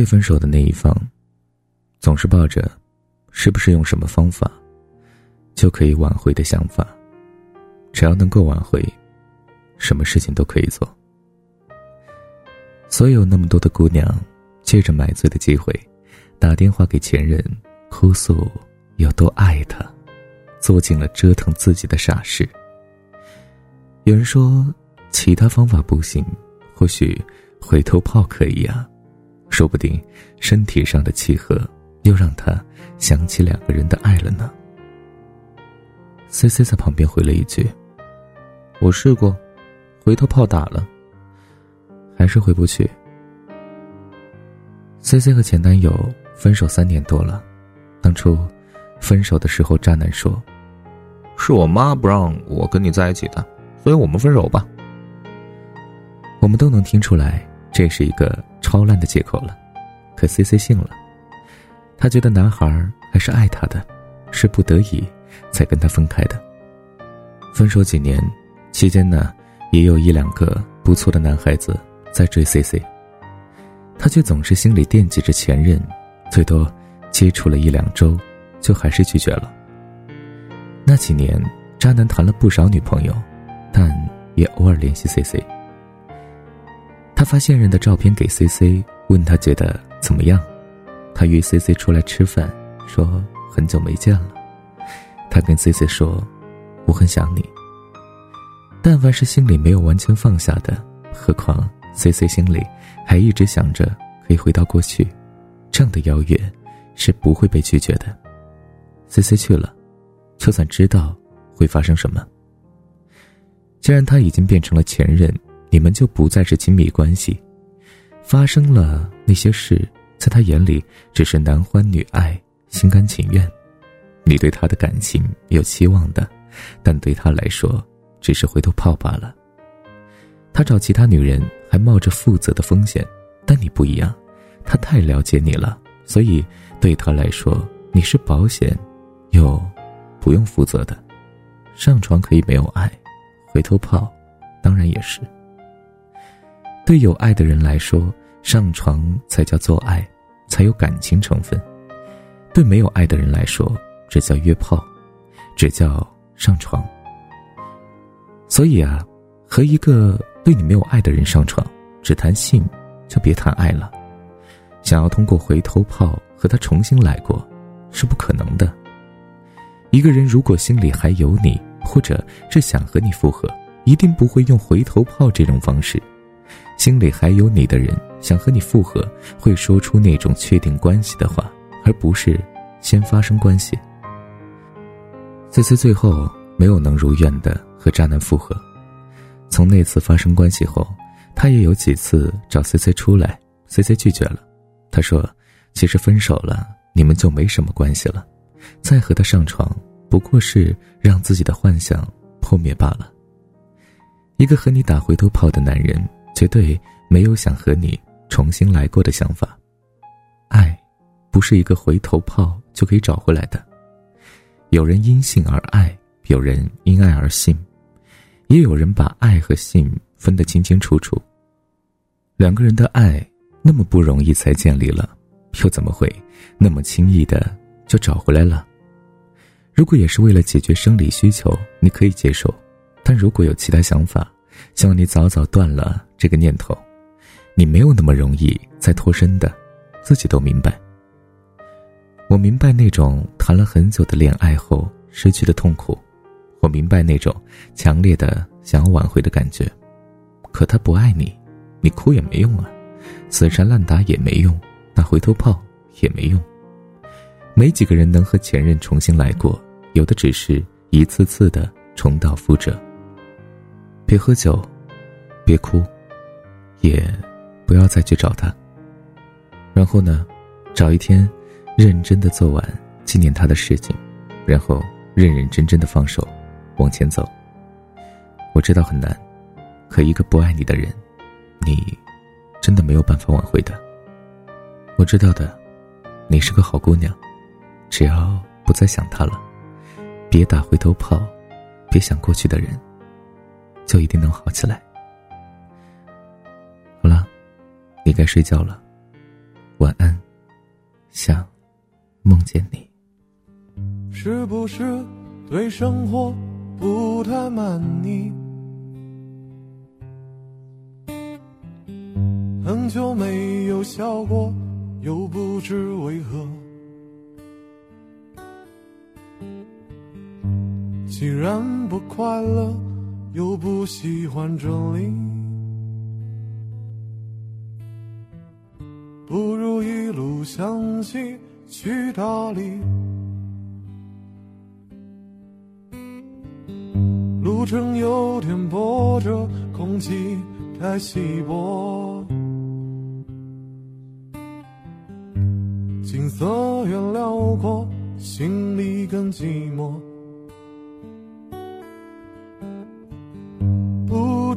被分手的那一方，总是抱着是不是用什么方法就可以挽回的想法。只要能够挽回，什么事情都可以做。所有那么多的姑娘，借着买醉的机会，打电话给前任，哭诉有多爱他，做尽了折腾自己的傻事。有人说，其他方法不行，或许回头炮可以啊。说不定身体上的契合，又让他想起两个人的爱了呢。C C 在旁边回了一句：“我试过，回头炮打了，还是回不去。”C C 和前男友分手三年多了，当初分手的时候，渣男说：“是我妈不让我跟你在一起的，所以我们分手吧。”我们都能听出来，这是一个。超烂的借口了，可 C C 信了，他觉得男孩还是爱他的，是不得已才跟他分开的。分手几年期间呢，也有一两个不错的男孩子在追 C C，他却总是心里惦记着前任，最多接触了一两周，就还是拒绝了。那几年，渣男谈了不少女朋友，但也偶尔联系 C C。他发现任的照片给 C C，问他觉得怎么样？他约 C C 出来吃饭，说很久没见了。他跟 C C 说：“我很想你。”但凡是心里没有完全放下的，何况 C C 心里还一直想着可以回到过去，这样的邀约是不会被拒绝的。C C 去了，就算知道会发生什么。既然他已经变成了前任。你们就不再是亲密关系，发生了那些事，在他眼里只是男欢女爱、心甘情愿。你对他的感情有期望的，但对他来说只是回头炮罢了。他找其他女人还冒着负责的风险，但你不一样，他太了解你了，所以对他来说你是保险，又不用负责的。上床可以没有爱，回头炮当然也是。对有爱的人来说，上床才叫做爱，才有感情成分；对没有爱的人来说，这叫约炮，这叫上床。所以啊，和一个对你没有爱的人上床，只谈性，就别谈爱了。想要通过回头炮和他重新来过，是不可能的。一个人如果心里还有你，或者是想和你复合，一定不会用回头炮这种方式。心里还有你的人想和你复合，会说出那种确定关系的话，而不是先发生关系。C C 最后没有能如愿的和渣男复合。从那次发生关系后，他也有几次找 C C 出来，C C 拒绝了。他说：“其实分手了，你们就没什么关系了，再和他上床不过是让自己的幻想破灭罢了。”一个和你打回头炮的男人。绝对没有想和你重新来过的想法。爱，不是一个回头炮就可以找回来的。有人因性而爱，有人因爱而信，也有人把爱和性分得清清楚楚。两个人的爱那么不容易才建立了，又怎么会那么轻易的就找回来了？如果也是为了解决生理需求，你可以接受；但如果有其他想法，希望你早早断了这个念头，你没有那么容易再脱身的，自己都明白。我明白那种谈了很久的恋爱后失去的痛苦，我明白那种强烈的想要挽回的感觉，可他不爱你，你哭也没用啊，死缠烂打也没用，打回头炮也没用。没几个人能和前任重新来过，有的只是一次次的重蹈覆辙。别喝酒，别哭，也不要再去找他。然后呢，找一天，认真的做完纪念他的事情，然后认认真真的放手，往前走。我知道很难，可一个不爱你的人，你真的没有办法挽回的。我知道的，你是个好姑娘，只要不再想他了，别打回头炮，别想过去的人。就一定能好起来。好了，你该睡觉了，晚安，想梦见你。是不是对生活不太满意？很久没有笑过，又不知为何。既然不快乐，又不喜欢这里，不如一路向西去大理。路程有点波折，空气太稀薄，景色越辽阔，心里更寂寞。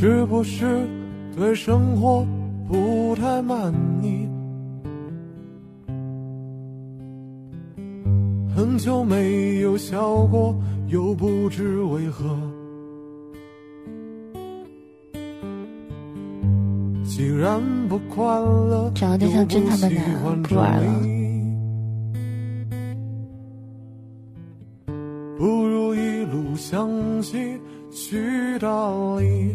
是不是对生活不太满意？很久没有笑过，又不知为何。既然不快乐，找个对象真他妈难，不玩了。不如一路向西去大理。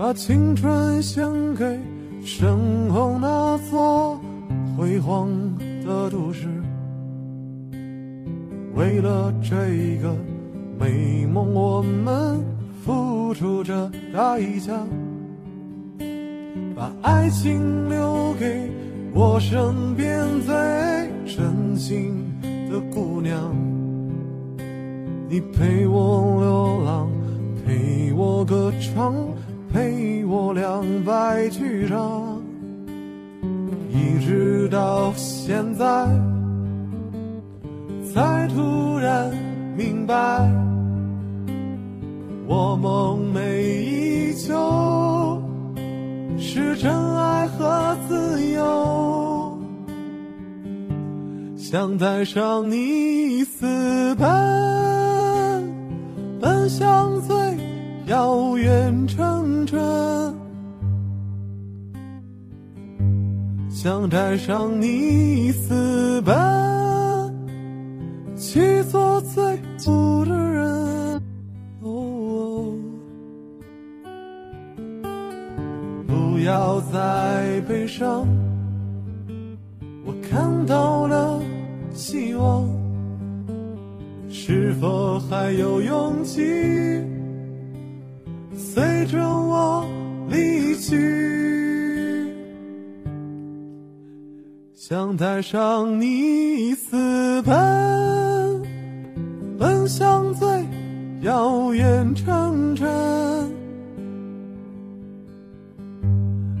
把青春献给身后那座辉煌的都市，为了这个美梦，我们付出着代价。把爱情留给我身边最真心的姑娘，你陪我流浪，陪我歌唱。陪我两败俱伤，一直到现在，才突然明白，我梦寐以求是真爱和自由，想带上你私奔，奔向最。遥远城镇，想带上你私奔，去做最酷的人。哦，不要再悲伤，我看到了希望，是否还有勇气？随着我离去。想带上你私奔奔向最遥远城镇。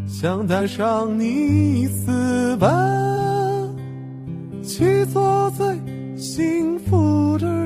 想带上你私奔去做最幸福的